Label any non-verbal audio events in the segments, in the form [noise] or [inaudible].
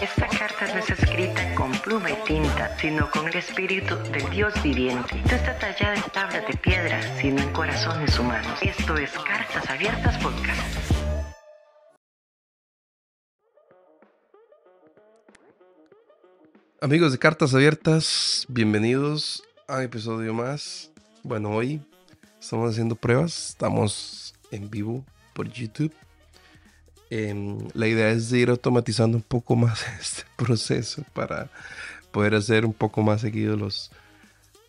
Esta carta no es escrita con pluma y tinta, sino con el espíritu del Dios viviente. No está tallada en tablas de piedra, sino en corazones humanos. Esto es Cartas Abiertas Podcast. Amigos de Cartas Abiertas, bienvenidos a un episodio más. Bueno, hoy estamos haciendo pruebas, estamos en vivo por YouTube. Em, la idea es ir automatizando un poco más [laughs] este proceso para poder hacer un poco más seguido los,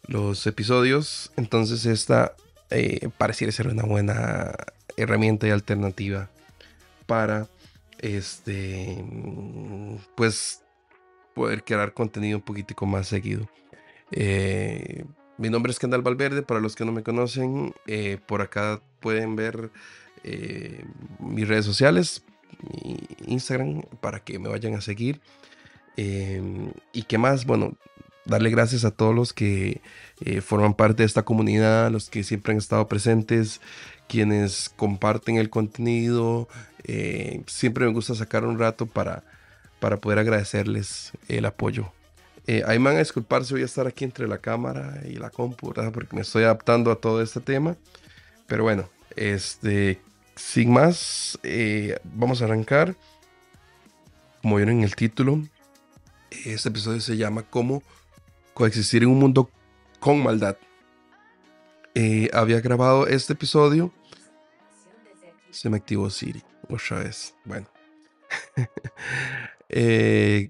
los episodios. Entonces esta eh, pareciera ser una buena herramienta y alternativa para este pues poder crear contenido un poquitico más seguido. Eh, mi nombre es Kendall Valverde, para los que no me conocen, eh, por acá pueden ver eh, mis redes sociales, mi Instagram, para que me vayan a seguir. Em, y qué más, bueno, darle gracias a todos los que eh, forman parte de esta comunidad, los que siempre han estado presentes, quienes comparten el contenido. Eh, siempre me gusta sacar un rato para, para poder agradecerles el apoyo. Eh, ahí me van a disculpar si voy a estar aquí entre la cámara y la compu, porque me estoy adaptando a todo este tema. Pero bueno, este, sin más, eh, vamos a arrancar. Como vieron en el título, este episodio se llama Cómo coexistir en un mundo con maldad. Eh, había grabado este episodio. Se me activó Siri otra vez. Bueno. [laughs] Eh,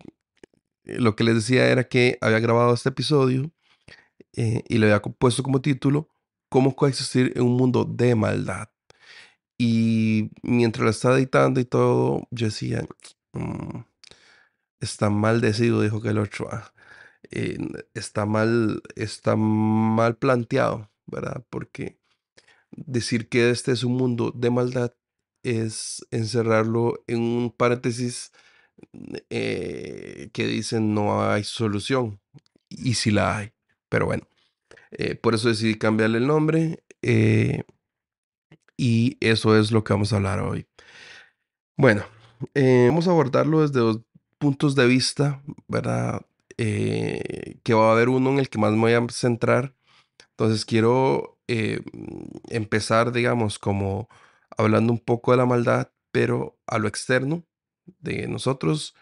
lo que les decía era que había grabado este episodio y le había puesto como título Cómo coexistir en un mundo de maldad. Y mientras lo estaba editando y todo, yo decía, mm, está mal decidido, dijo que el otro. Ah, eh, está mal, está mal planteado, ¿verdad? Porque decir que este es un mundo de maldad es encerrarlo en un paréntesis eh, que dicen no hay solución. Y si la hay. Pero bueno, eh, por eso decidí cambiarle el nombre. Y eso es lo que vamos a hablar hoy. Bueno, vamos a abordarlo desde dos puntos de vista, ¿verdad? que va a haber uno en el que más me voy a centrar. Entonces quiero empezar, digamos, como hablando un poco de la maldad, pero a lo externo de nosotros,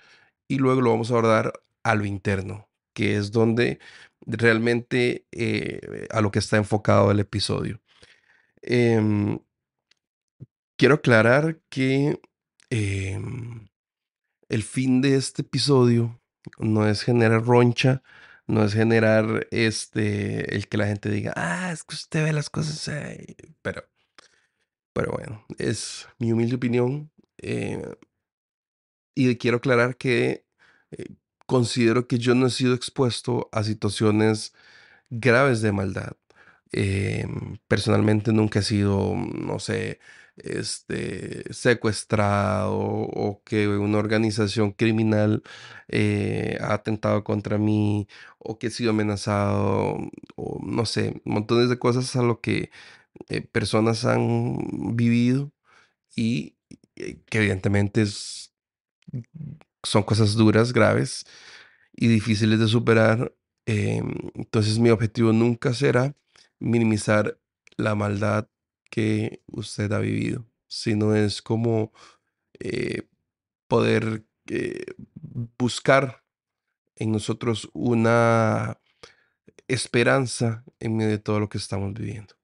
y luego lo vamos a abordar a lo interno, que es donde realmente a lo que está enfocado el episodio. Em, quiero aclarar que em, el fin de este episodio no es generar roncha, no es generar este, el que la gente diga, ah, es que usted ve las cosas, ahí", pero, pero bueno, es mi humilde opinión. eh, y quiero aclarar que eh, considero que yo no he sido expuesto a situaciones graves de maldad. Em, personalmente nunca he sido, no sé, este, secuestrado o que una organización criminal eh, ha atentado contra mí o que he sido amenazado o no sé, montones de cosas a lo que eh, personas han vivido y eh, que evidentemente son cosas duras, graves y difíciles de superar. Em, entonces mi objetivo nunca será minimizar la maldad que usted ha vivido, sino es como eh, poder eh, buscar en nosotros una esperanza en medio de todo lo que estamos viviendo.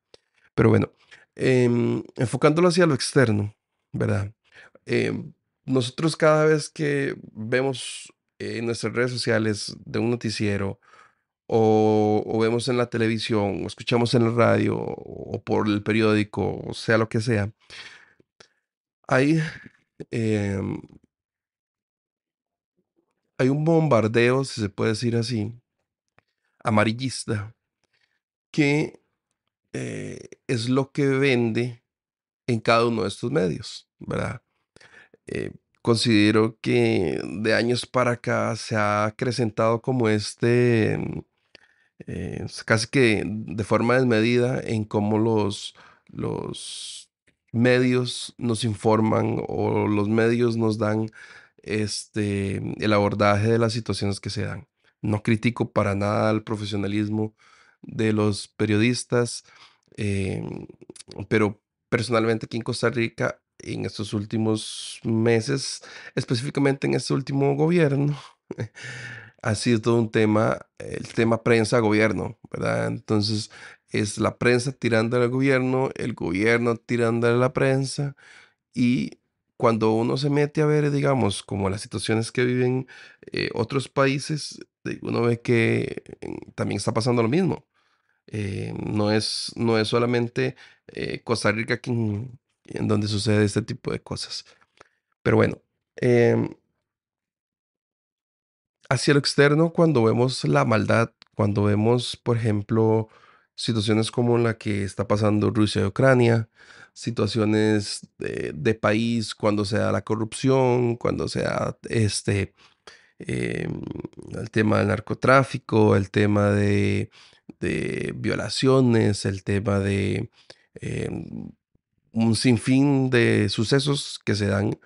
Pero bueno, em, enfocándolo hacia lo externo, ¿verdad? Em, nosotros cada vez que vemos en nuestras redes sociales de un noticiero o, vemos en la televisión o escuchamos en la radio o por el periódico, o sea lo que sea, hay, em, hay un bombardeo, si se puede decir así, amarillista, que eh, es lo que vende en cada uno de estos medios, ¿verdad? Eh, considero que de años para acá se ha acrecentado como este, eh, casi que de forma desmedida en cómo los, los medios nos informan o los medios nos dan este, el abordaje de las situaciones que se dan. No critico para nada el profesionalismo de los periodistas, em, pero personalmente aquí en Costa Rica, en estos últimos meses, específicamente en este último gobierno, [laughs] ha sido todo un tema, el tema prensa-gobierno, ¿verdad? Entonces, es la prensa tirando al gobierno, el gobierno tirando a la prensa, y cuando uno se mete a ver, digamos, como las situaciones que viven eh, otros países, eh, uno ve que también está pasando lo mismo. Eh, no es, no es solamente Costa Rica en donde sucede este tipo de cosas. Pero bueno, em, hacia lo externo, cuando vemos la maldad, cuando vemos, por ejemplo, situaciones como la que está pasando Rusia y Ucrania, situaciones de, país, cuando se da la corrupción, cuando se da este, em, el tema del narcotráfico, el tema de, de violaciones, el tema de em, un sinfín de sucesos que se dan,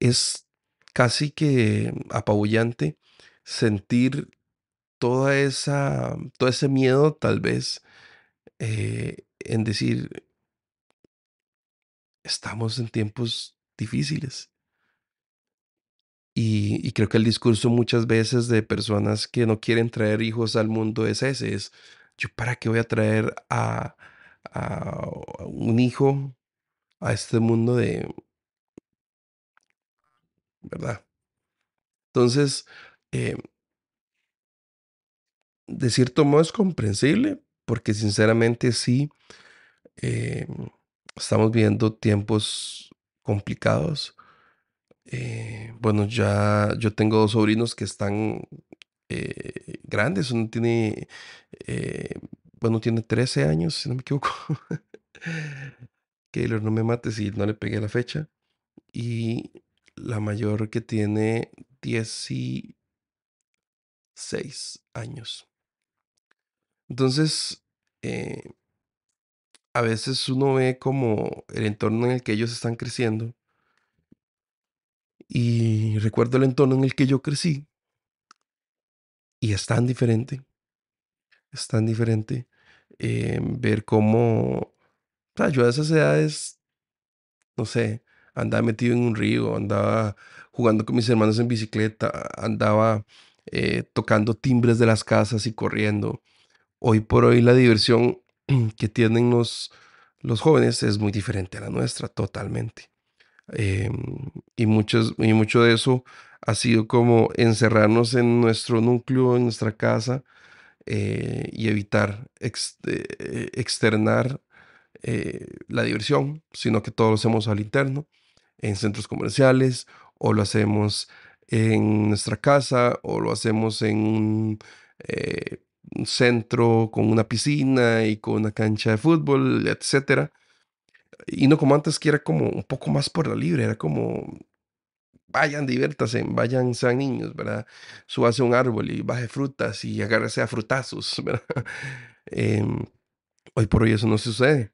es casi que apabullante sentir toda esa, todo ese miedo tal vez eh, en decir, estamos en tiempos difíciles. Y, y creo que el discurso muchas veces de personas que no quieren traer hijos al mundo es ese, es, yo para qué voy a traer a, a un hijo a este mundo de, ¿verdad? Entonces, eh, de cierto modo es comprensible, porque sinceramente sí, eh, estamos viviendo tiempos complicados. Eh, bueno, ya yo tengo dos sobrinos que están grandes, uno tiene, bueno, tiene 13 años, si no me equivoco. [laughs] Keylor, no me mates si no le pegué la fecha. Y la mayor que tiene 16 años. Entonces, eh, a veces uno ve como el entorno en el que ellos están creciendo. Y recuerdo el entorno en el que yo crecí. Y es tan diferente. Es tan diferente. eh, ver cómo, yo a esas edades, no sé, andaba metido en un río, andaba jugando con mis hermanos en bicicleta, andaba eh, tocando timbres de las casas y corriendo. Hoy por hoy la diversión [clears throat] que tienen los, los jóvenes es muy diferente a la nuestra, totalmente. Em, y, muchos, y mucho de eso ha sido como encerrarnos en nuestro núcleo, en nuestra casa, eh, y evitar eh, externar la diversión, sino que todo lo hacemos al interno, en centros comerciales, o lo hacemos en nuestra casa, o lo hacemos en un, eh, un centro con una piscina y con una cancha de fútbol, etcétera. Y no como antes, que era como un poco más por la libre, era como, vayan, diviértanse, vayan, sean niños, ¿verdad? Súbase a un árbol y baje frutas y agárrese a frutazos, [laughs] ¿verdad? Em, hoy por hoy eso no sucede,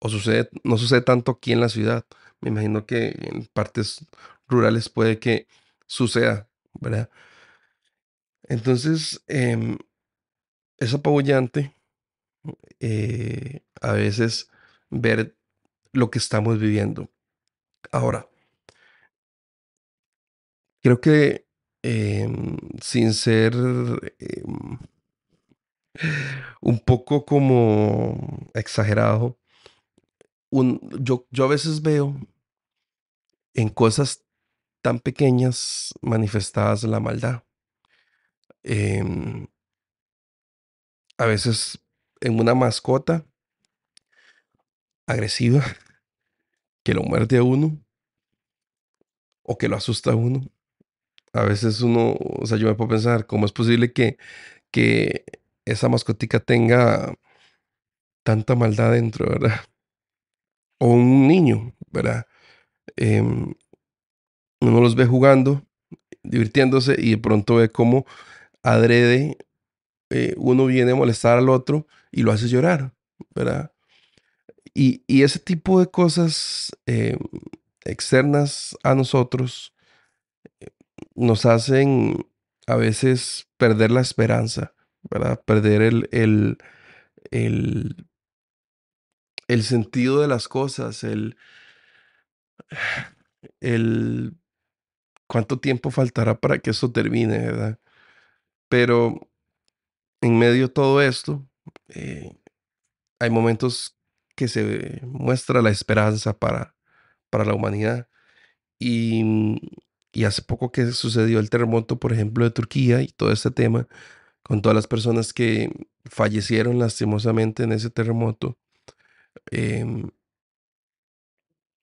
o sucede, no sucede tanto aquí en la ciudad. Me imagino que en partes rurales puede que suceda, ¿verdad? Entonces, em, es apabullante eh, a veces ver lo que estamos viviendo. Ahora, creo que em, sin ser em, un poco como exagerado, yo, yo a veces veo en cosas tan pequeñas manifestadas la maldad. Em, a veces en una mascota agresiva [laughs] que lo muerde a uno o que lo asusta a uno. A veces uno, o sea, yo me puedo pensar, ¿cómo es posible que, que esa mascotica tenga tanta maldad dentro, [laughs] ¿verdad? O un niño, ¿verdad? Em, uno los ve jugando, divirtiéndose y de pronto ve cómo adrede eh, uno viene a molestar al otro y lo hace llorar, ¿verdad? Y, y ese tipo de cosas eh, externas a nosotros nos hacen a veces perder la esperanza, ¿verdad? Perder el, el, el, el sentido de las cosas, el, el cuánto tiempo faltará para que esto termine, ¿verdad? Pero en medio de todo esto, eh, hay momentos que se muestra la esperanza para, para la humanidad. Y, y hace poco que sucedió el terremoto, por ejemplo, de Turquía y todo este tema, con todas las personas que fallecieron lastimosamente en ese terremoto, em,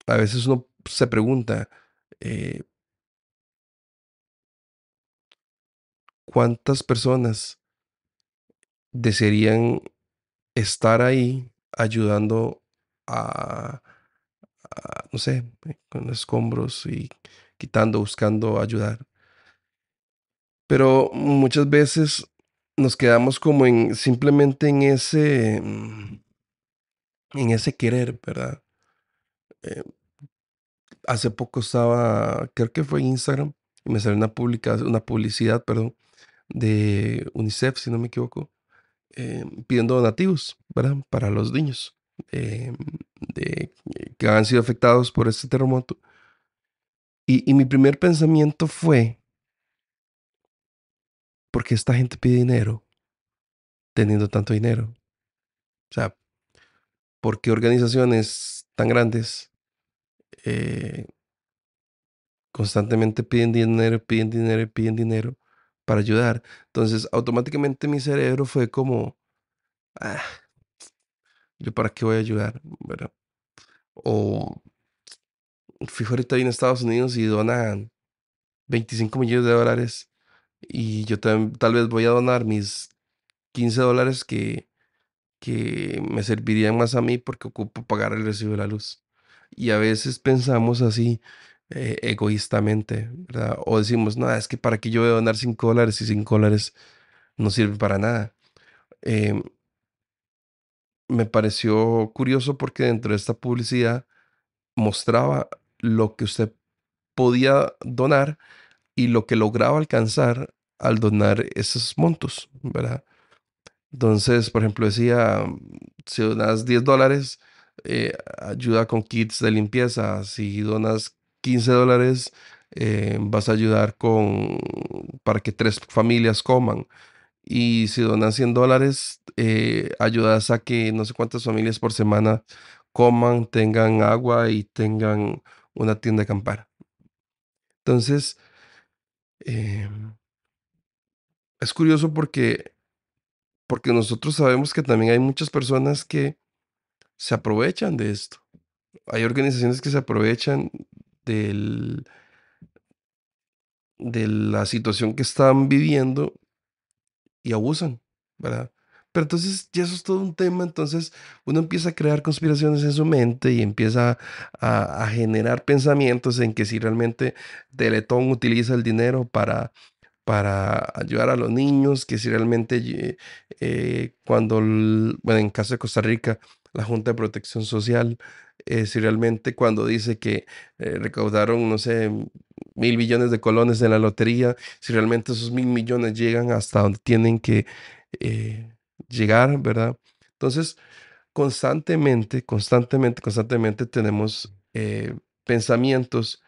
a veces uno se pregunta, eh, ¿cuántas personas desearían estar ahí ayudando a, no sé, con escombros y quitando, buscando ayudar? Pero muchas veces nos quedamos como en simplemente en ese mm, en ese querer, ¿verdad? Eh, hace poco estaba, creo que fue Instagram, y me salió una una publicidad, perdón, de UNICEF, si no me equivoco, eh, pidiendo donativos, ¿verdad? Para los niños eh, de, que han sido afectados por este terremoto. Y, y mi primer pensamiento fue, ¿por qué esta gente pide dinero teniendo tanto dinero? O sea, ¿por qué organizaciones tan grandes eh, constantemente piden dinero, piden dinero, piden dinero para ayudar? Entonces, automáticamente mi cerebro fue como, ah, ¿yo para qué voy a ayudar? ¿verdad? O fijo ahorita ahí en Estados Unidos y donan 25 millones de dólares y yo tam- tal vez voy a donar mis 15 dólares que, que me servirían más a mí porque ocupo pagar el recibo de la luz. Y a veces pensamos así eh, egoístamente, ¿verdad? O decimos, no, es que para qué yo voy a donar 5 dólares y 5 dólares no sirven para nada. Em, me pareció curioso porque dentro de esta publicidad mostraba lo que usted podía donar y lo que lograba alcanzar al donar esos montos, ¿verdad? Entonces, por ejemplo, decía, si donas 10 dólares, eh, ayuda con kits de limpieza. Si donas 15 dólares, eh, vas a ayudar con, para que tres familias coman. Y si donas 100 dólares, eh, ayudas a que no sé cuántas familias por semana coman, tengan agua y tengan una tienda de acampar. Entonces, em, es curioso porque, porque nosotros sabemos que también hay muchas personas que se aprovechan de esto. Hay organizaciones que se aprovechan del, de la situación que están viviendo y abusan, ¿verdad? Pero entonces ya eso es todo un tema, entonces uno empieza a crear conspiraciones en su mente y empieza a, generar pensamientos en que si realmente Teletón utiliza el dinero para para ayudar a los niños, que si realmente ye- eh, cuando, bueno, en caso de Costa Rica, la Junta de Protección Social, eh, si realmente cuando dice que eh, recaudaron, no sé, mil millones de colones en la lotería, si realmente esos mil millones llegan hasta donde tienen que eh, llegar, ¿verdad? Entonces, constantemente, constantemente, constantemente tenemos pensamientos.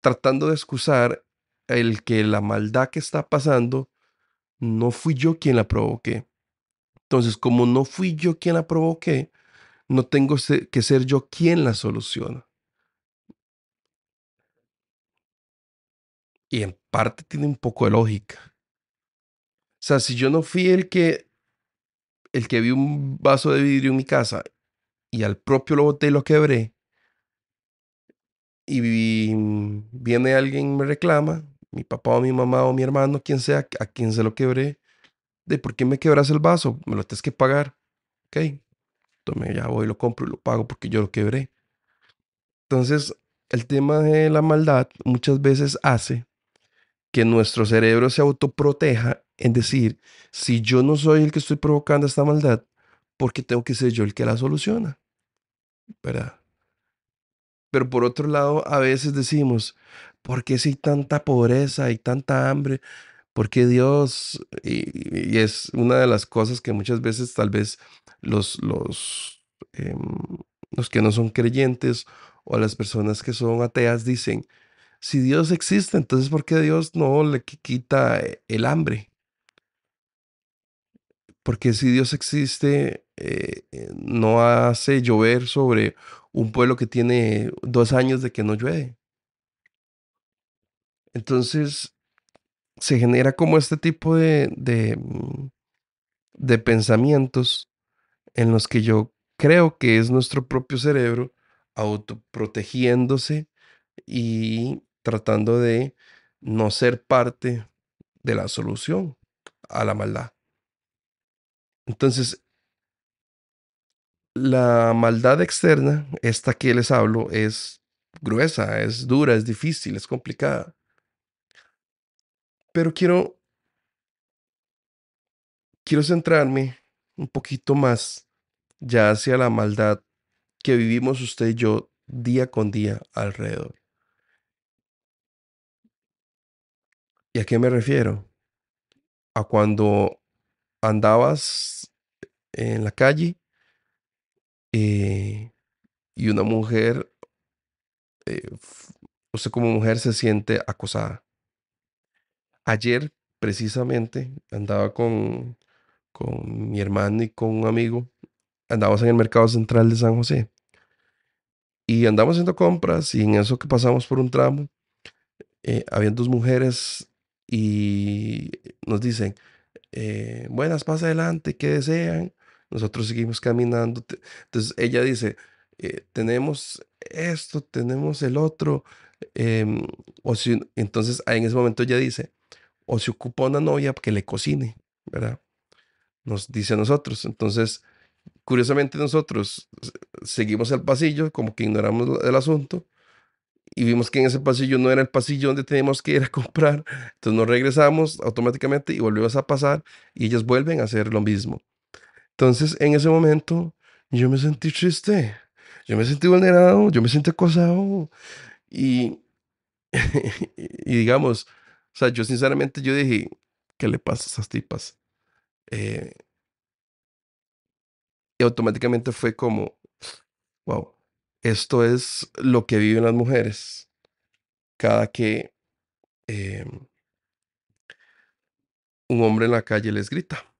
tratando de excusar el que la maldad que está pasando no fui yo quien la provoqué. Entonces, como no fui yo quien la provoqué, no tengo que ser yo quien la soluciona. Y en parte tiene un poco de lógica. O sea, si yo no fui el que el que vi un vaso de vidrio en mi casa y al propio lo boté y lo quebré y vi- viene alguien y me reclama, mi papá o mi mamá o mi hermano, quien sea, a quien se lo quebré, de por qué me quebras el vaso, me lo tienes que pagar. Ok, tome, ya voy, lo compro y lo pago porque yo lo quebré. Entonces, el tema de la maldad muchas veces hace que nuestro cerebro se autoproteja en decir, si yo no soy el que estoy provocando esta maldad, ¿por qué tengo que ser yo el que la soluciona? ¿Verdad? Pero por otro lado, a veces decimos, ¿por qué si hay tanta pobreza y tanta hambre? ¿Por qué Dios? Y, es una de las cosas que muchas veces tal vez los, los, em, los que no son creyentes o las personas que son ateas dicen, si Dios existe, entonces ¿por qué Dios no le qui- quita el hambre? Porque si Dios existe, eh, eh, no hace llover sobre un pueblo que tiene dos años de que no llueve. Entonces se genera como este tipo de, mm, de pensamientos en los que yo creo que es nuestro propio cerebro autoprotegiéndose y tratando de no ser parte de la solución a la maldad. Entonces, la maldad externa, esta que les hablo, es gruesa, es dura, es difícil, es complicada. Pero quiero, quiero centrarme un poquito más ya hacia la maldad que vivimos usted y yo día con día alrededor. ¿Y a qué me refiero? A cuando andabas en la calle eh, y una mujer, eh, usted como mujer se siente acosada. Ayer, precisamente, andaba con, con mi hermano y con un amigo, andábamos en el mercado central de San José y andamos haciendo compras y en eso que pasamos por un tramo, eh, habían dos mujeres y nos dicen, eh, buenas, pasa adelante, ¿qué desean? Nosotros seguimos caminando. Entonces ella dice, eh, tenemos esto, tenemos el otro. em, o si, entonces en ese momento ella dice, o se ocupa una novia que le cocine, ¿verdad? Nos dice a nosotros. Entonces, curiosamente nosotros seguimos el pasillo, como que ignoramos el asunto y vimos que en ese pasillo no era el pasillo donde teníamos que ir a [laughs] comprar. Entonces nos regresamos automáticamente y volvimos a pasar y ellas vuelven a hacer lo mismo. Entonces en ese momento yo me sentí triste, yo me sentí vulnerado, yo me sentí acosado y, [laughs] y digamos, o sea, yo sinceramente yo dije, ¿qué le pasa a esas tipas? Eh, y automáticamente fue como, wow, esto es lo que viven las mujeres cada que em, un hombre en la calle les grita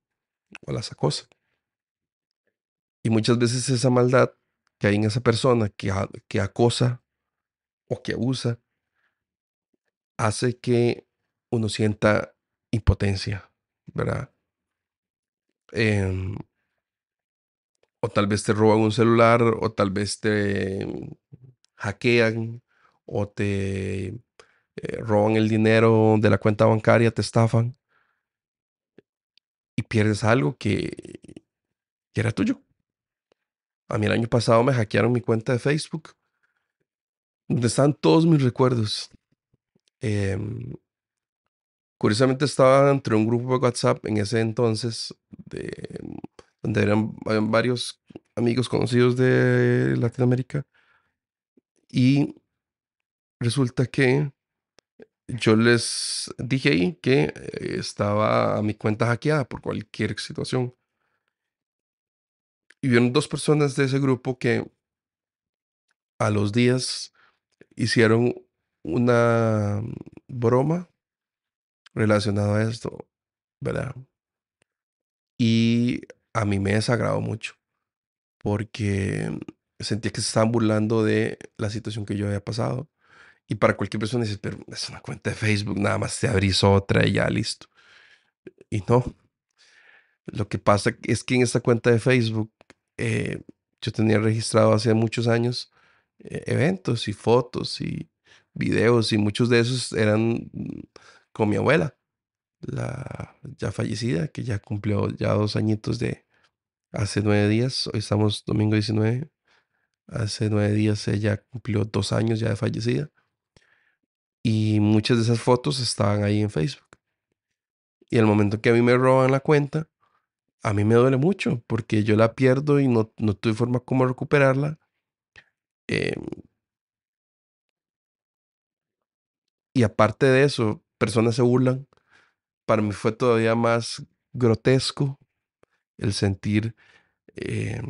o las acosa. Y muchas veces esa maldad que hay en esa persona que, que acosa o que abusa hace que uno sienta impotencia, ¿verdad? Em, o tal vez te roban un celular, o tal vez te hackean, o te eh, roban el dinero de la cuenta bancaria, te estafan y pierdes algo que, que era tuyo. A mí el año pasado me hackearon mi cuenta de Facebook, donde están todos mis recuerdos. Em, curiosamente estaba entre un grupo de WhatsApp en ese entonces, de, donde eran, varios amigos conocidos de Latinoamérica, y resulta que yo les dije ahí que eh, estaba mi cuenta hackeada por cualquier situación. Y vieron dos personas de ese grupo que a los días hicieron una broma relacionada a esto, ¿verdad? Y a mí me desagradó mucho porque sentía que se estaban burlando de la situación que yo había pasado. Y para cualquier persona dices, pero es una cuenta de Facebook, nada más te abrís otra y ya listo. Y no, lo que pasa es que en esta cuenta de Facebook eh, yo tenía registrado hace muchos años eh, eventos y fotos y videos y muchos de esos eran con mi abuela, la ya fallecida, que ya cumplió ya dos añitos de hace nueve días. Hoy estamos domingo 19. Hace nueve días ella cumplió dos años ya de fallecida. Y muchas de esas fotos estaban ahí en Facebook. Y el momento que a mí me roban la cuenta, a mí me duele mucho porque yo la pierdo y no, no tuve forma como recuperarla. Eh, y aparte de eso, personas se burlan. Para mí fue todavía más grotesco el sentir eh,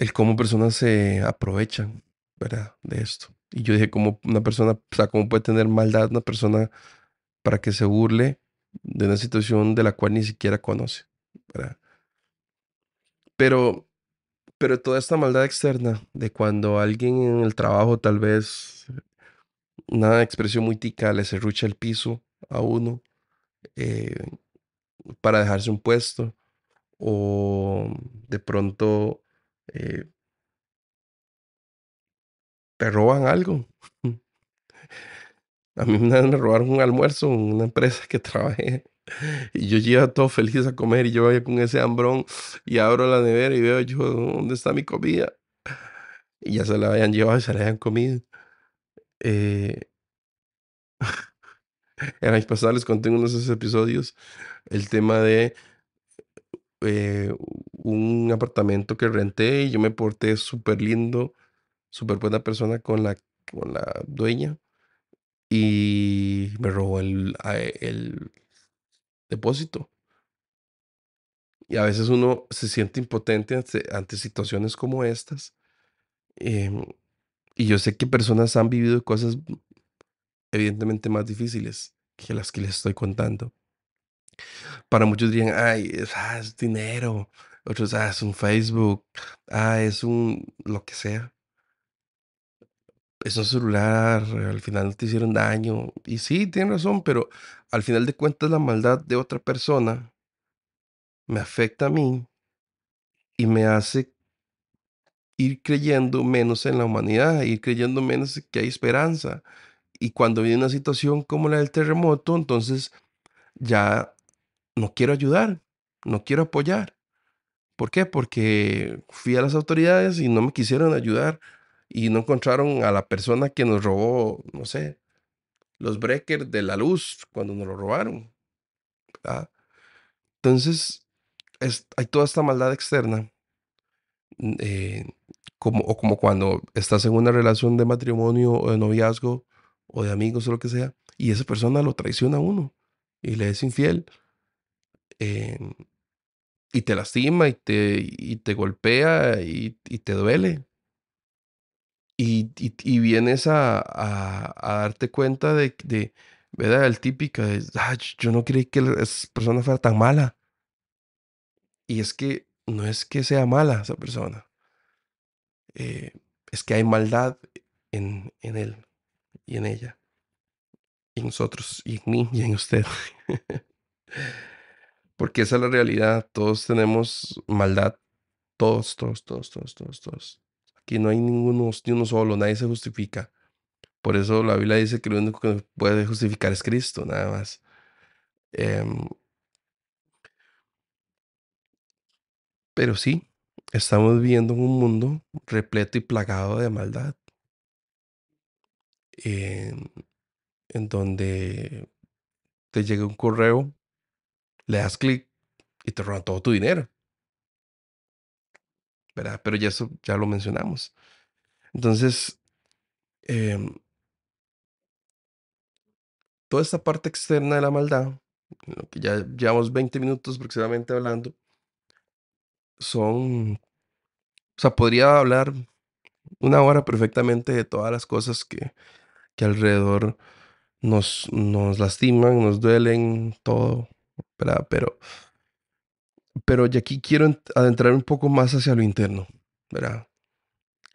el cómo personas se aprovechan, ¿verdad? De esto. Y yo dije, como una persona, cómo puede tener maldad una persona para que se burle de una situación de la cual ni siquiera conoce, ¿verdad? Pero, pero toda esta maldad externa de cuando alguien en el trabajo tal vez una expresión muy tica le serrucha el piso a uno eh, para dejarse un puesto o de pronto eh, te roban algo. [laughs] A mí una vez me robaron un almuerzo en una empresa que [laughs] trabajé y yo llego todo feliz a comer y yo vaya con ese hambrón y abro la nevera y veo yo, ¿dónde está mi comida? Y ya se la habían llevado y se la habían comido. Eh, [laughs] en años pasados les conté en unos de esos episodios el tema de eh, un apartamento que renté y yo me porté súper lindo, súper buena persona con la, con la dueña y me robó el, el depósito. Y a veces uno se siente impotente ante, ante situaciones como estas. em, y yo sé que personas han vivido cosas evidentemente más difíciles que las que les estoy contando. Para muchos dirían, ay, es, ah, dinero. Otros, ah, es un Facebook. Ah, es un lo que sea. Es un celular. Al final te hicieron daño. Y sí, tienen razón, pero al final de cuentas la maldad de otra persona me afecta a mí y me hace ir creyendo menos en la humanidad, ir creyendo menos que hay esperanza. Y cuando viene una situación como la del terremoto, entonces ya no quiero ayudar, no quiero apoyar. ¿Por qué? Porque fui a las autoridades y no me quisieron ayudar y no encontraron a la persona que nos robó, no sé, los breakers de la luz cuando nos lo robaron. ¿verdad? Entonces, es- hay toda esta maldad externa, eh, como, o como cuando estás en una relación de matrimonio o de noviazgo o de amigos o lo que sea, y esa persona lo traiciona a uno y le es infiel. eh, y te lastima y te, y te golpea y, te duele. Y, vienes a, darte cuenta de, de, ¿verdad? El típico, de, "Ah, yo no creí que esa persona fuera tan mala. Y es que no es que sea mala esa persona, eh, es que hay maldad en, en él y en ella, y en nosotros, y en mí y en usted. [laughs] Porque esa es la realidad, todos tenemos maldad, todos, todos, todos, todos, todos. Aquí no hay ninguno, ni uno solo, nadie se justifica. Por eso la Biblia dice que lo único que puede justificar es Cristo, nada más. Em, pero sí, estamos viviendo en un mundo repleto y plagado de maldad, en, en donde te llega un correo, le das clic y te roban todo tu dinero, ¿verdad? Pero ya eso ya lo mencionamos. Entonces, em, toda esta parte externa de la maldad, lo que ya llevamos 20 minutos aproximadamente hablando, son, o sea, podría hablar una hora perfectamente de todas las cosas que, que alrededor nos, nos lastiman, nos duelen, todo, ¿verdad? Pero, pero ya aquí quiero ent- adentrar un poco más hacia lo interno, ¿verdad?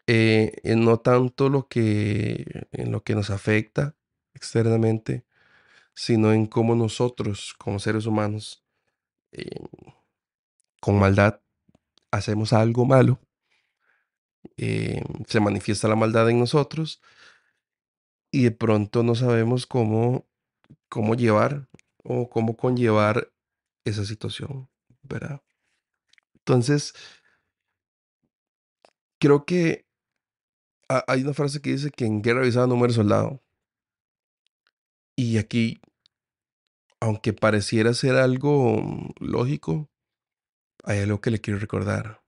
Eh, no tanto lo que, en lo que nos afecta externamente, sino en cómo nosotros, como seres humanos, eh, con maldad, hacemos algo malo, eh, se manifiesta la maldad en nosotros y de pronto no sabemos cómo, cómo llevar o cómo conllevar esa situación, ¿verdad? Entonces, creo que ha- hay una frase que dice que en guerra avisada no muere soldado. Y aquí, aunque pareciera ser algo mm, lógico, hay algo que le quiero recordar.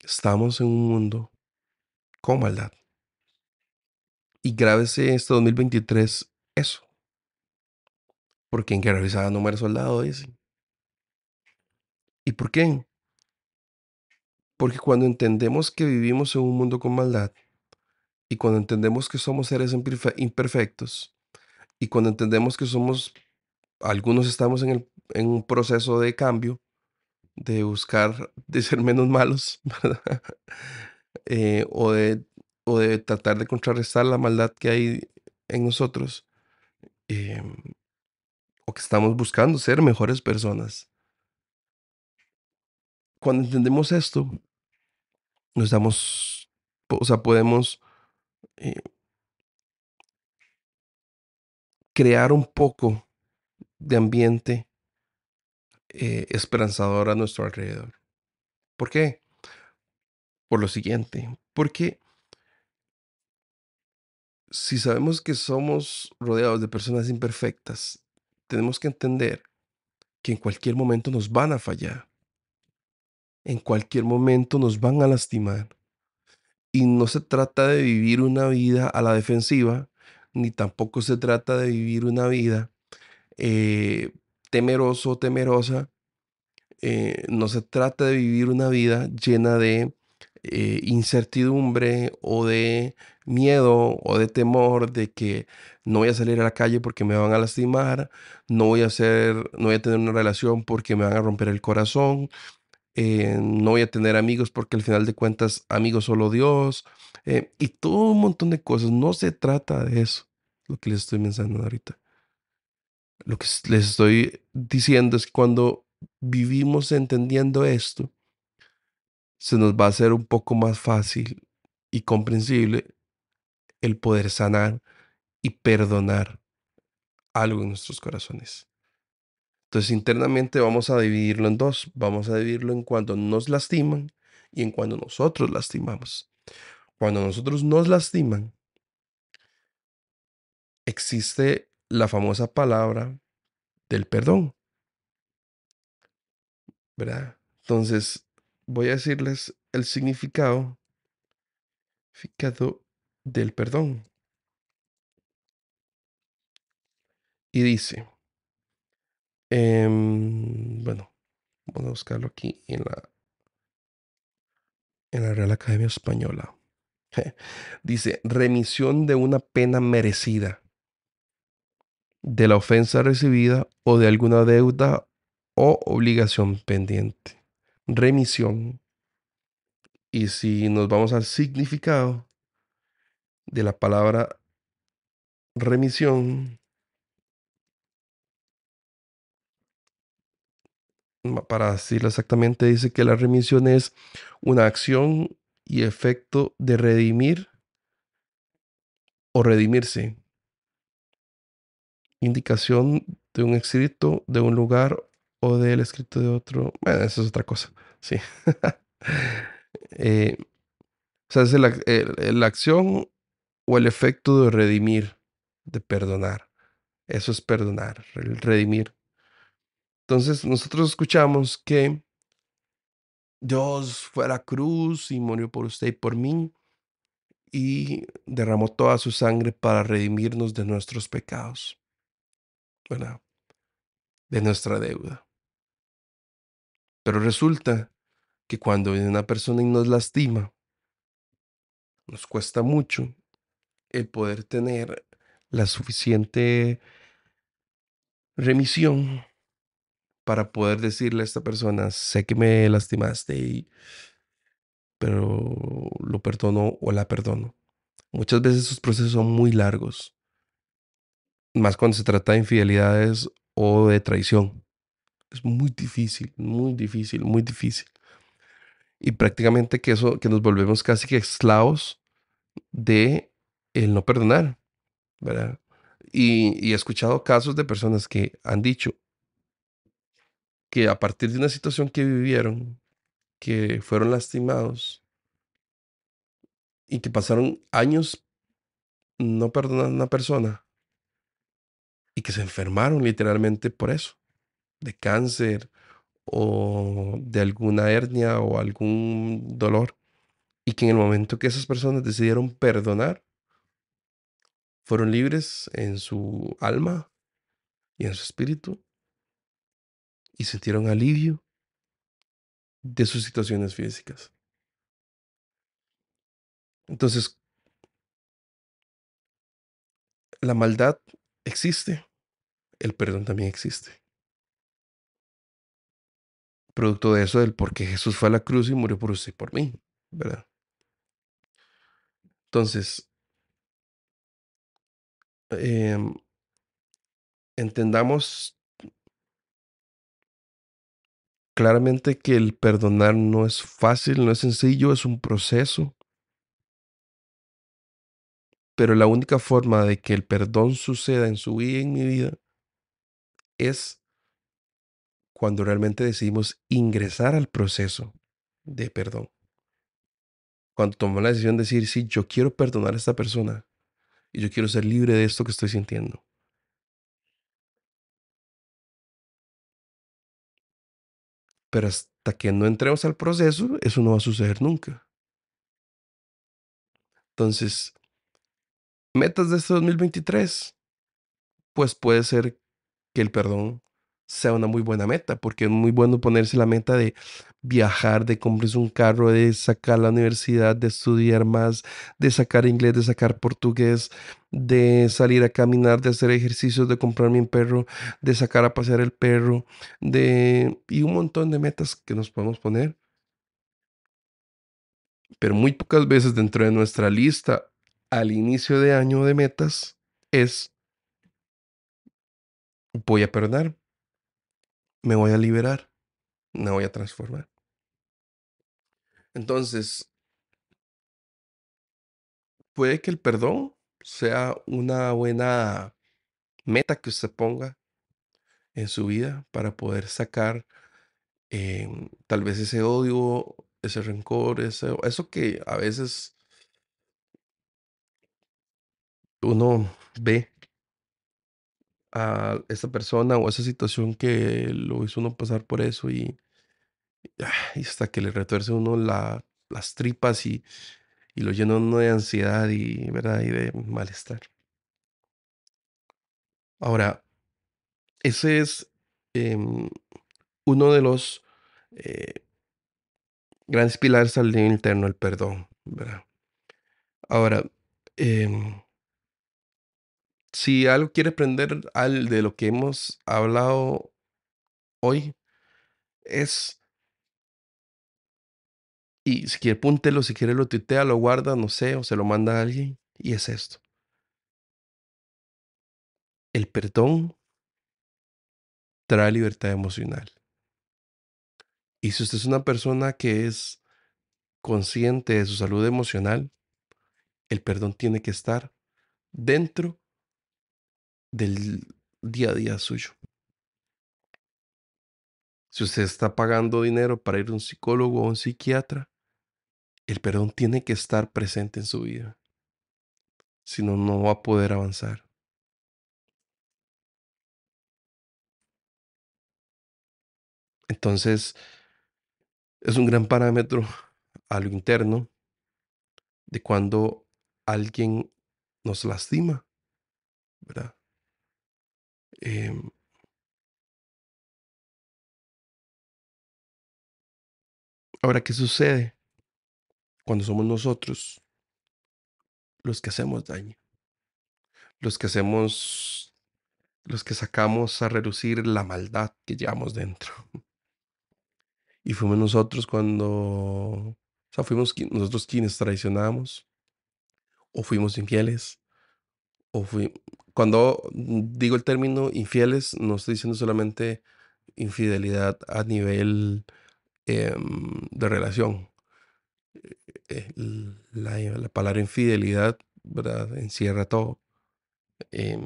Estamos en un mundo con maldad. y grábese este 2023 eso. Porque en realizaba no muere soldado, dice. ¿Y por qué? Porque cuando entendemos que vivimos en un mundo con maldad, y cuando entendemos que somos seres imperfe- imperfectos, y cuando entendemos que somos, algunos estamos en, el, en un proceso de cambio, de buscar de ser menos malos. [laughs] Eh, o, de, o de tratar de contrarrestar la maldad que hay en nosotros, em, o que estamos buscando ser mejores personas. Cuando entendemos esto, nos damos, o sea, podemos eh, crear un poco de ambiente eh, esperanzador a nuestro alrededor. ¿Por qué? Por lo siguiente, porque si sabemos que somos rodeados de personas imperfectas, tenemos que entender que en cualquier momento nos van a fallar, en cualquier momento nos van a lastimar. Y no se trata de vivir una vida a la defensiva, ni tampoco se trata de vivir una vida eh, temeroso temerosa. eh, no se trata de vivir una vida llena de eh, incertidumbre o de miedo o de temor de que no voy a salir a la calle porque me van a lastimar, no voy a hacer, no voy a tener una relación porque me van a romper el corazón, eh, no voy a tener amigos porque al final de cuentas amigos solo Dios, y todo un montón de cosas. No se trata de eso, lo que les estoy mencionando ahorita. Lo que les estoy diciendo es que cuando vivimos entendiendo esto, se nos va a hacer un poco más fácil y comprensible el poder sanar y perdonar algo en nuestros corazones. Entonces internamente vamos a dividirlo en dos. Vamos a dividirlo en cuando nos lastiman y en cuando nosotros lastimamos. Cuando nosotros nos lastiman, existe la famosa palabra del perdón, ¿verdad? Entonces voy a decirles el significado, del perdón. Y dice, em, bueno, vamos a buscarlo aquí en la, en la Real Academia Española. [laughs] Dice, remisión de una pena merecida, de la ofensa recibida o de alguna deuda o obligación pendiente. Remisión. Y si nos vamos al significado de la palabra remisión, para decirlo exactamente, dice que la remisión es una acción y efecto de redimir o redimirse. Indicación de un escrito, de un lugar o del escrito de otro. Bueno, eso es otra cosa. Sí. [laughs] Eh, o sea, es la acción o el efecto de redimir, de perdonar. Eso es perdonar, el redimir. Entonces, nosotros escuchamos que Dios fue a la cruz y murió por usted y por mí y derramó toda su sangre para redimirnos de nuestros pecados, De nuestra deuda. Pero resulta que cuando una persona y nos lastima, nos cuesta mucho el poder tener la suficiente remisión para poder decirle a esta persona, sé que me lastimaste, y- pero lo perdono o la perdono. Muchas veces esos procesos son muy largos, más cuando se trata de infidelidades o de traición. Es muy difícil, muy difícil, muy difícil. Y prácticamente que eso, que nos volvemos casi que esclavos de el no perdonar, ¿verdad? Y, y he escuchado casos de personas que han dicho que a partir de una situación que vivieron, que fueron lastimados y que pasaron años no perdonando a una persona y que se enfermaron literalmente por eso, de cáncer o de alguna hernia o algún dolor, y que en el momento que esas personas decidieron perdonar, fueron libres en su alma y en su espíritu y sintieron alivio de sus situaciones físicas. Entonces, la maldad existe, el perdón también existe. Producto de eso, del por qué Jesús fue a la cruz y murió por usted y por mí, ¿verdad? Entonces, em, entendamos claramente que el perdonar no es fácil, no es sencillo, es un proceso. Pero la única forma de que el perdón suceda en su vida y en mi vida es cuando realmente decidimos ingresar al proceso de perdón. Cuando tomamos la decisión de decir, sí, yo quiero perdonar a esta persona y yo quiero ser libre de esto que estoy sintiendo. Pero hasta que no entremos al proceso, eso no va a suceder nunca. Entonces, metas de este 2023, pues puede ser que el perdón sea una muy buena meta, porque es muy bueno ponerse la meta de viajar, de comprarse un carro, de sacar la universidad, de estudiar más, de sacar inglés, de sacar portugués, de salir a caminar, de hacer ejercicios, de comprarme un perro, de sacar a pasear el perro, de y un montón de metas que nos podemos poner. Pero muy pocas veces dentro de nuestra lista al inicio de año de metas es voy a perdonar, me voy a liberar, me voy a transformar. Entonces, puede que el perdón sea una buena meta que usted ponga en su vida para poder sacar em, tal vez ese odio, ese rencor, eso que a veces uno ve a esa persona o esa situación que lo hizo uno pasar por eso y, y hasta que le retuerce uno la, las tripas y, y lo llena uno de ansiedad y, ¿verdad? y de malestar. Ahora, ese es em, uno de los eh, grandes pilares al interno, el perdón. ¿verdad? Ahora, em, si algo quiere aprender al, de lo que hemos hablado hoy, es, y si quiere púntelo, si quiere lo tuitea, lo guarda, no sé, o se lo manda a alguien, y es esto. El perdón trae libertad emocional. Y si usted es una persona que es consciente de su salud emocional, el perdón tiene que estar dentro del día a día suyo. Si usted está pagando dinero para ir a un psicólogo o un psiquiatra, el perdón tiene que estar presente en su vida. Si no, no va a poder avanzar. Entonces, es un gran parámetro a lo interno de cuando alguien nos lastima, ¿verdad? Em, ahora, ¿qué sucede cuando somos nosotros los que hacemos daño? Los que hacemos, los que sacamos a reducir la maldad que llevamos dentro. Y fuimos nosotros cuando, o sea, fuimos nosotros quienes traicionamos, o fuimos infieles, o fui, cuando digo el término infieles, no estoy diciendo solamente infidelidad a nivel em, de relación. Eh, la, la, palabra infidelidad, ¿verdad? Encierra todo. Em,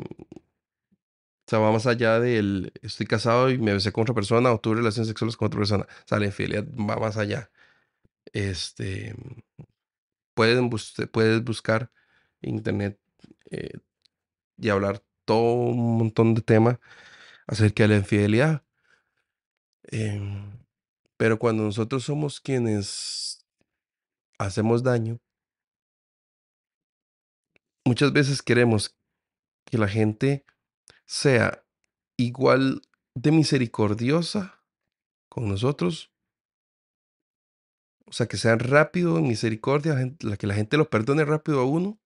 o sea, va más allá del estoy casado y me besé con otra persona o tuve relaciones sexuales con otra persona. O sea, la infidelidad va más allá. Este, pueden puedes buscar internet eh, y hablar todo un montón de temas acerca de la infidelidad. Em, pero cuando nosotros somos quienes hacemos daño, muchas veces queremos que la gente sea igual de misericordiosa con nosotros. O sea, que sean rápido en misericordia, la que la gente lo perdone rápido a uno.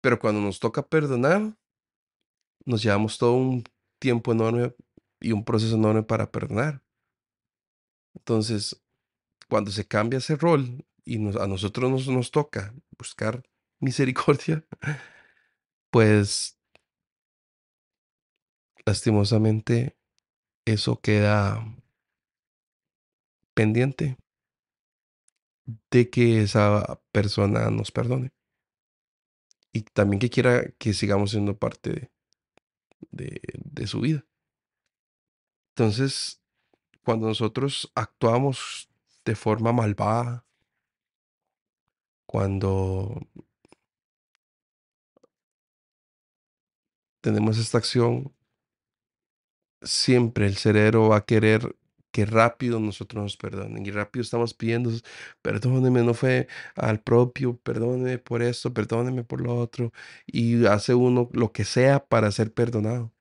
Pero cuando nos toca perdonar, nos llevamos todo un tiempo enorme y un proceso enorme para perdonar. Entonces, cuando se cambia ese rol y a nosotros nos, nos toca buscar [laughs] misericordia, pues lastimosamente eso queda pendiente de que esa persona nos perdone. Y también que quiera que sigamos siendo parte de, de, su vida. Entonces, cuando nosotros actuamos de forma malvada, cuando tenemos esta acción, siempre el cerebro va a querer que rápido nosotros nos perdonen y rápido estamos pidiendo, perdóneme, no fue al propio, perdóneme por esto, perdóneme por lo otro, y hace uno lo que sea para ser perdonado.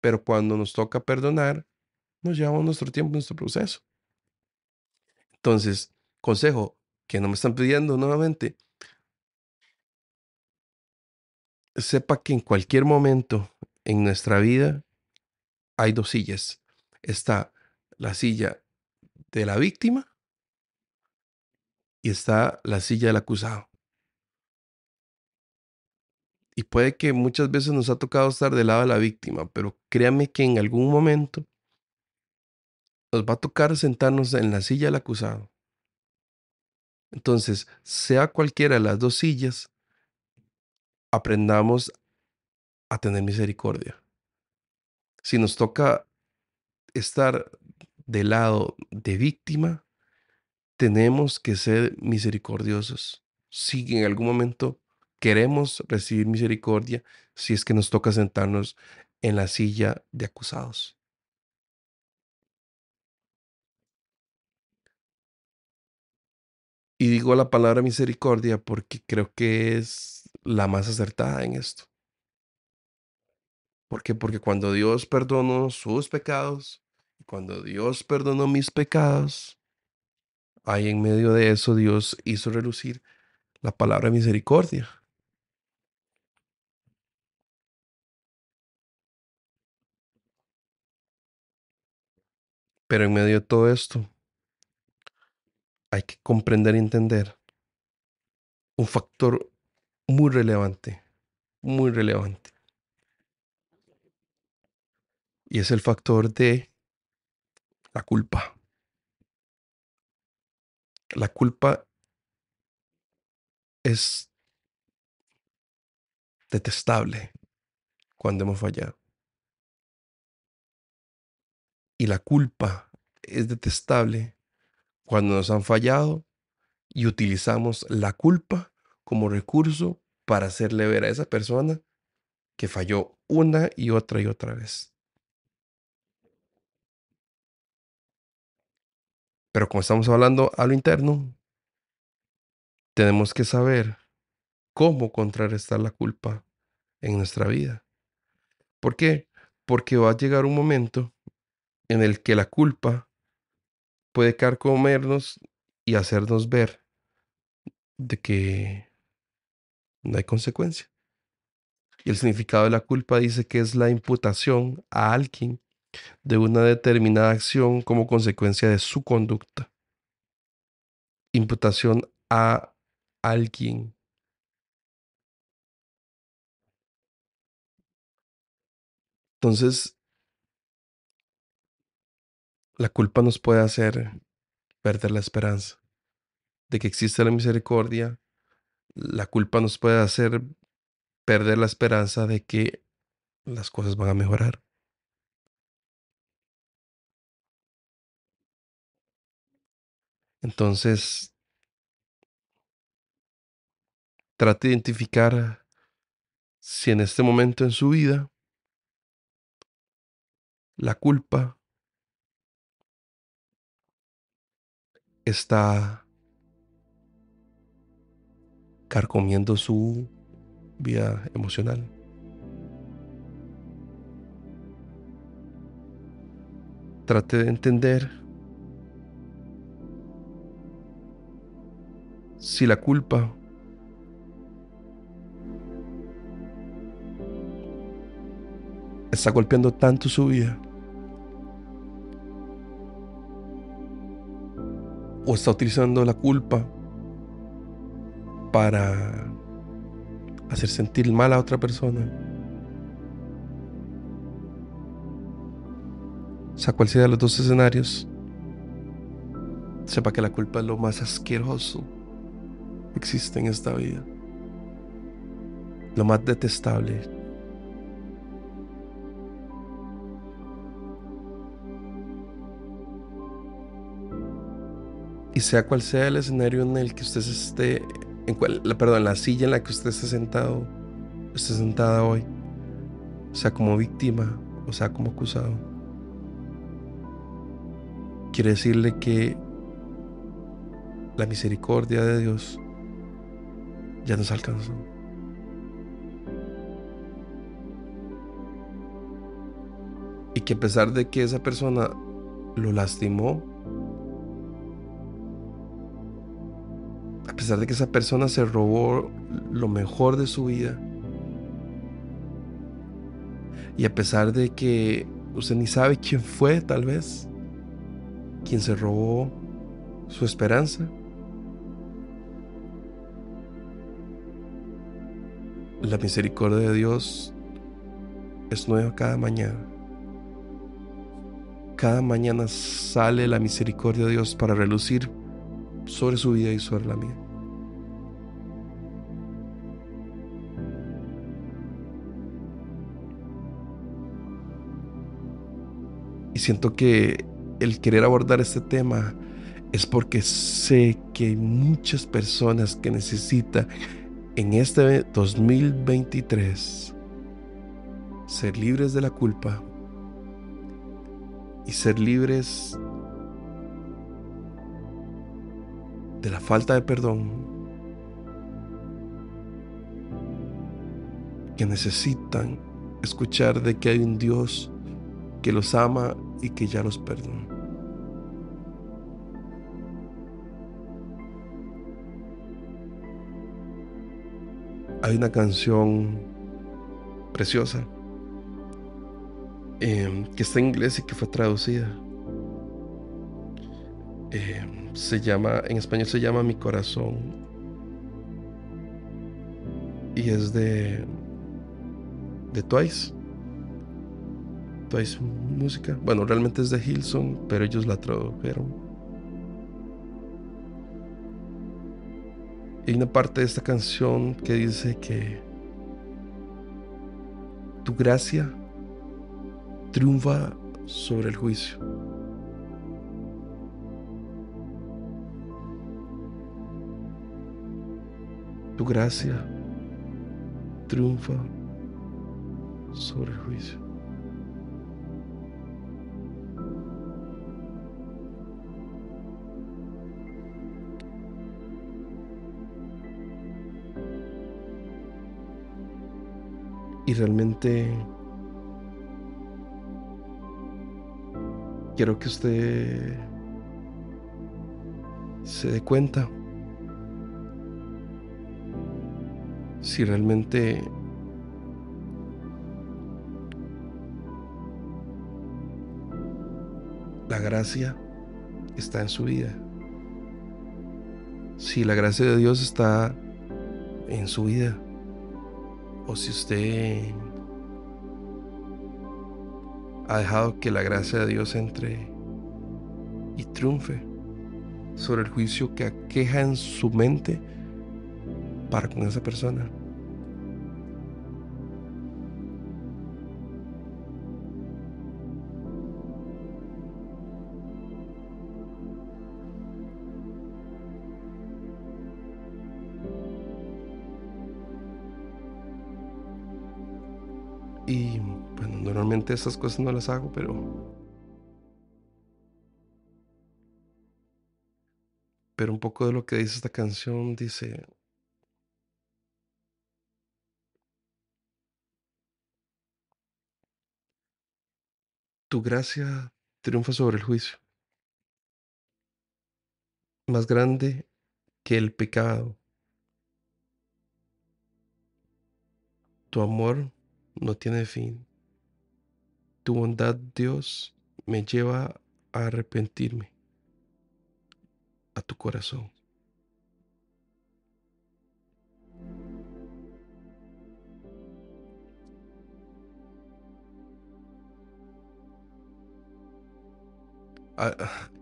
Pero cuando nos toca perdonar, nos llevamos nuestro tiempo, nuestro proceso. Entonces, consejo que no me están pidiendo nuevamente, sepa que en cualquier momento en nuestra vida hay dos sillas. Está la silla de la víctima y está la silla del acusado. Y puede que muchas veces nos ha tocado estar del lado de la víctima, pero créame que en algún momento nos va a tocar sentarnos en la silla del acusado. Entonces, sea cualquiera de las dos sillas, aprendamos a tener misericordia. Si nos toca estar del lado de víctima, tenemos que ser misericordiosos. Si en algún momento queremos recibir misericordia, si es que nos toca sentarnos en la silla de acusados. Y digo la palabra misericordia porque creo que es la más acertada en esto. ¿Por qué? Porque cuando Dios perdonó sus pecados, cuando Dios perdonó mis pecados, ahí en medio de eso Dios hizo relucir la palabra misericordia. Pero en medio de todo esto, hay que comprender y entender un factor muy relevante, muy relevante. Y es el factor de la culpa. La culpa es detestable cuando hemos fallado. Y la culpa es detestable cuando nos han fallado y utilizamos la culpa como recurso para hacerle ver a esa persona que falló una y otra y otra vez. Pero como estamos hablando a lo interno, tenemos que saber cómo contrarrestar la culpa en nuestra vida. ¿Por qué? Porque va a llegar un momento en el que la culpa puede carcomernos y hacernos ver de que no hay consecuencia. Y el significado de la culpa dice que es la imputación a alguien de una determinada acción como consecuencia de su conducta. Imputación a alguien. Entonces, la culpa nos puede hacer perder la esperanza de que existe la misericordia. La culpa nos puede hacer perder la esperanza de que las cosas van a mejorar. Entonces, trate de identificar si en este momento en su vida la culpa está carcomiendo su vida emocional. Trate de entender si la culpa está golpeando tanto su vida o está utilizando la culpa para hacer sentir mal a otra persona. O sea, cual sea de los dos escenarios, sepa que la culpa es lo más asqueroso que existe en esta vida. Lo más detestable. Y sea cual sea el escenario en el que usted esté, en cual, perdón, la silla en la que usted esté sentado, esté sentada hoy, sea como víctima o sea como acusado, quiere decirle que la misericordia de Dios ya nos alcanzó. Y que a pesar de que esa persona lo lastimó, a pesar de que esa persona se robó lo mejor de su vida, y a pesar de que usted ni sabe [laughs] quién fue tal vez, quien se robó su esperanza, la misericordia de Dios es nueva cada mañana. Cada mañana sale la misericordia de Dios para relucir sobre su vida y sobre la mía. Y siento que el querer abordar este tema es porque sé que hay muchas personas que necesitan en este 2023 ser libres de la culpa y ser libres de la falta de perdón que necesitan escuchar de que hay un Dios que los ama y que ya los perdona. Hay una canción preciosa em, que está en inglés y que fue traducida. Em, se llama, en español se llama Mi Corazón. Y es de, de Twice. Twice música. Bueno, realmente es de Hilson, pero ellos la tradujeron. Hay una parte de esta canción que dice que tu gracia triunfa sobre el juicio. Tu gracia triunfa sobre el juicio. Realmente quiero que usted se dé cuenta si realmente la gracia está en su vida. Si la gracia de Dios está en su vida o si usted ha dejado que la gracia de Dios entre y triunfe sobre el juicio que aqueja en su mente para con esa persona. Y bueno, normalmente esas cosas no las hago, pero... Pero un poco de lo que dice esta canción dice... Tu gracia triunfa sobre el juicio. Más grande que el pecado. Tu amor no tiene fin. Tu bondad, Dios, me lleva a arrepentirme a tu corazón.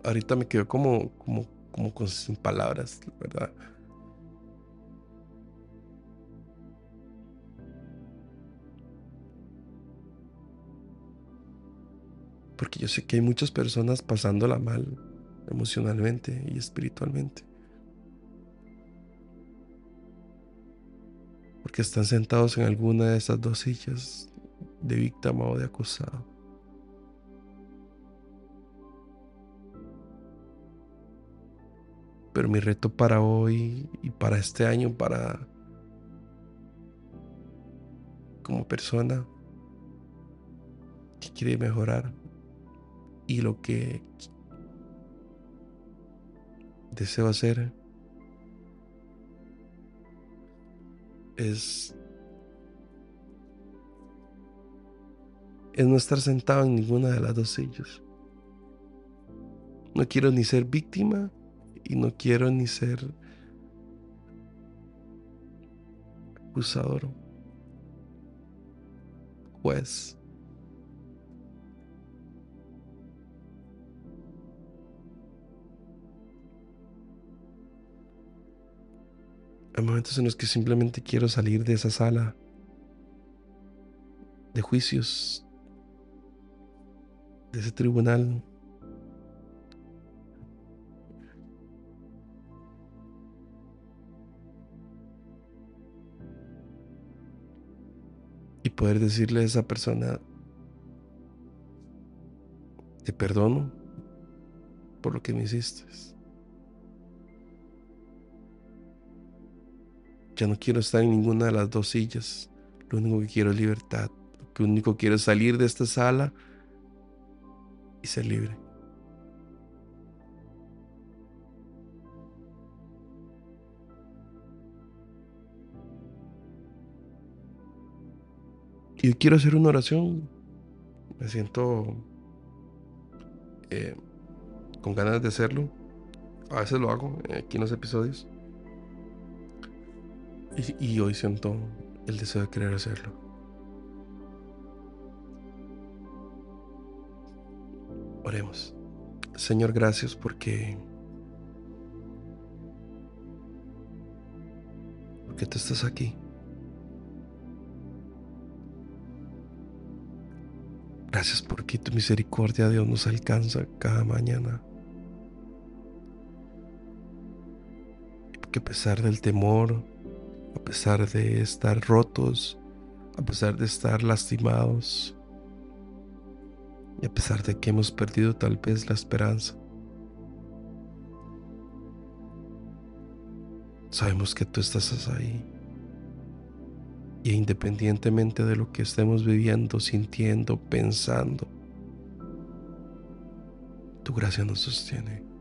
ahorita me quedo como, como, como con sin palabras, ¿verdad? Porque yo sé que hay muchas personas pasándola mal emocionalmente y espiritualmente. Porque están sentados en alguna de esas dos sillas de víctima o de acusado. Pero mi reto para hoy y para este año, para como persona que quiere mejorar y lo que deseo hacer es es no estar sentado en ninguna de las dos sillas. No quiero ni ser víctima y no quiero ni ser acusador, juez. Momentos en los que simplemente quiero salir de esa sala de juicios, de ese tribunal y poder decirle a esa persona, te perdono por lo que me hiciste. Ya no quiero estar en ninguna de las dos sillas. Lo único que quiero es libertad. Lo único que quiero es salir de esta sala y ser libre. Y quiero hacer una oración. Me siento eh, con ganas de hacerlo. A veces lo hago eh, aquí en los episodios. Y, hoy siento el deseo de querer hacerlo. Oremos. Señor, gracias porque porque tú estás aquí. Gracias porque tu misericordia, Dios, nos alcanza cada mañana. Porque a pesar del temor, a pesar de estar rotos, a pesar de estar lastimados, y a pesar de que hemos perdido tal vez la esperanza, sabemos que tú estás ahí. Y independientemente de lo que estemos viviendo, sintiendo, pensando, tu gracia nos sostiene.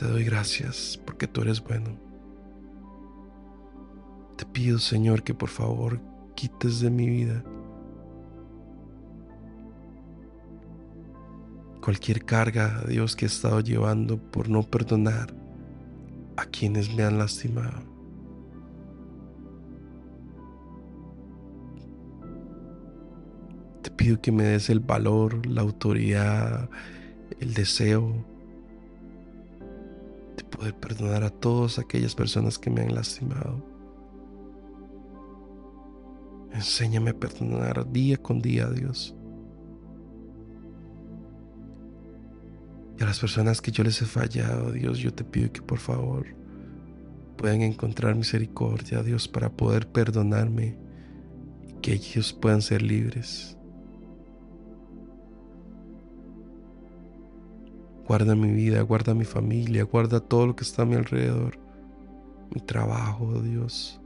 Te doy gracias porque tú eres bueno. Te pido, Señor, que por favor quites de mi vida cualquier carga, Dios, que he estado llevando por no perdonar a quienes me han lastimado. Te pido que me des el valor, la autoridad, el deseo de poder perdonar a todas aquellas personas que me han lastimado. Enséñame a perdonar día con día, Dios. Y a las personas que yo les he fallado, Dios, yo te pido que por favor puedan encontrar misericordia, Dios, para poder perdonarme y que ellos puedan ser libres. Guarda mi vida, guarda mi familia, guarda todo lo que está a mi alrededor. Mi trabajo, Dios.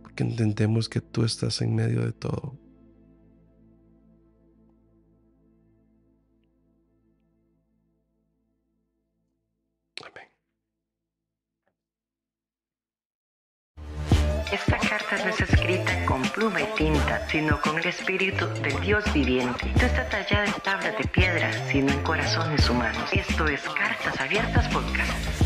Porque entendemos que tú estás en medio de todo. Amén. Esta carta no es escrita pluma y tinta, sino con el espíritu del Dios viviente. No está tallada en tablas de piedra, sino en corazones humanos. Esto es Cartas Abiertas Podcast.